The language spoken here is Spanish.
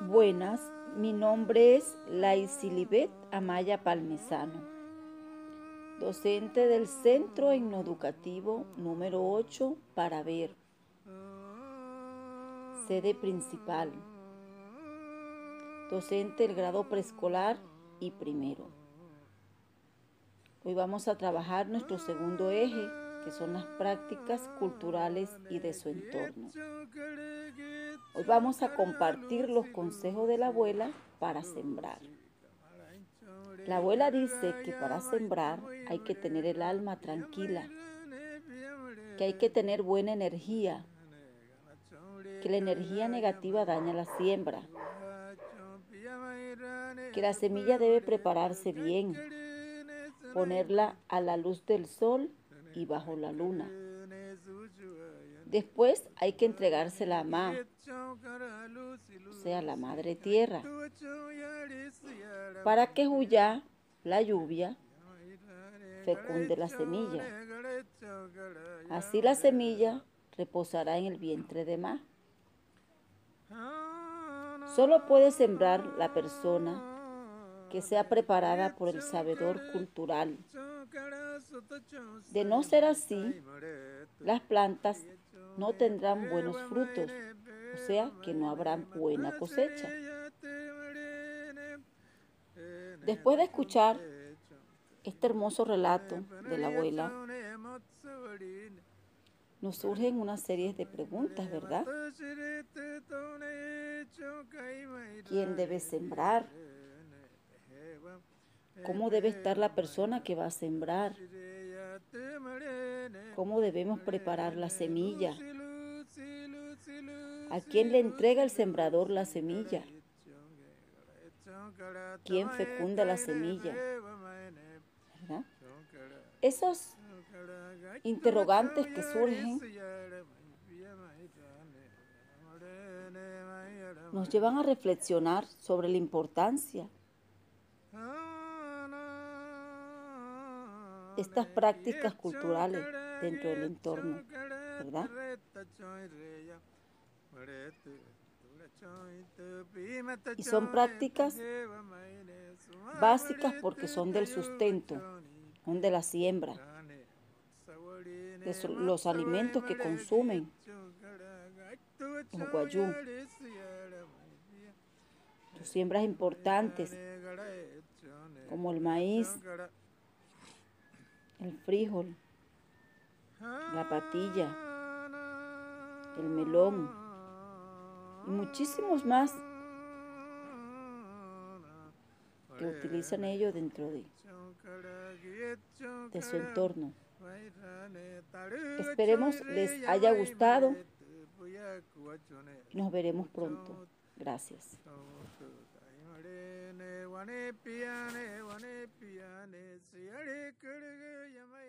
Buenas, mi nombre es Laisilibet Amaya Palmesano, docente del Centro Educativo número 8 para ver, sede principal, docente del grado preescolar y primero. Hoy vamos a trabajar nuestro segundo eje, que son las prácticas culturales y de su entorno. Hoy vamos a compartir los consejos de la abuela para sembrar. La abuela dice que para sembrar hay que tener el alma tranquila, que hay que tener buena energía, que la energía negativa daña la siembra, que la semilla debe prepararse bien, ponerla a la luz del sol y bajo la luna. Después hay que entregársela a Ma, o sea, la madre tierra, para que Huyá, la lluvia, fecunde la semilla. Así la semilla reposará en el vientre de Ma. Solo puede sembrar la persona que sea preparada por el sabedor cultural de no ser así, las plantas no tendrán buenos frutos, o sea que no habrá buena cosecha. Después de escuchar este hermoso relato de la abuela, nos surgen una serie de preguntas, ¿verdad? ¿Quién debe sembrar? cómo debe estar la persona que va a sembrar, cómo debemos preparar la semilla, a quién le entrega el sembrador la semilla, quién fecunda la semilla. Esos interrogantes que surgen nos llevan a reflexionar sobre la importancia estas prácticas culturales dentro del entorno, ¿verdad? Y son prácticas básicas porque son del sustento, son de la siembra, de los alimentos que consumen los guayú. siembras importantes como el maíz, el frijol, la patilla, el melón y muchísimos más que utilizan ellos dentro de, de su entorno. Esperemos les haya gustado y nos veremos pronto. Gracias. વણે પિયાને વણે પિયાને શિયાળે કડગ યમય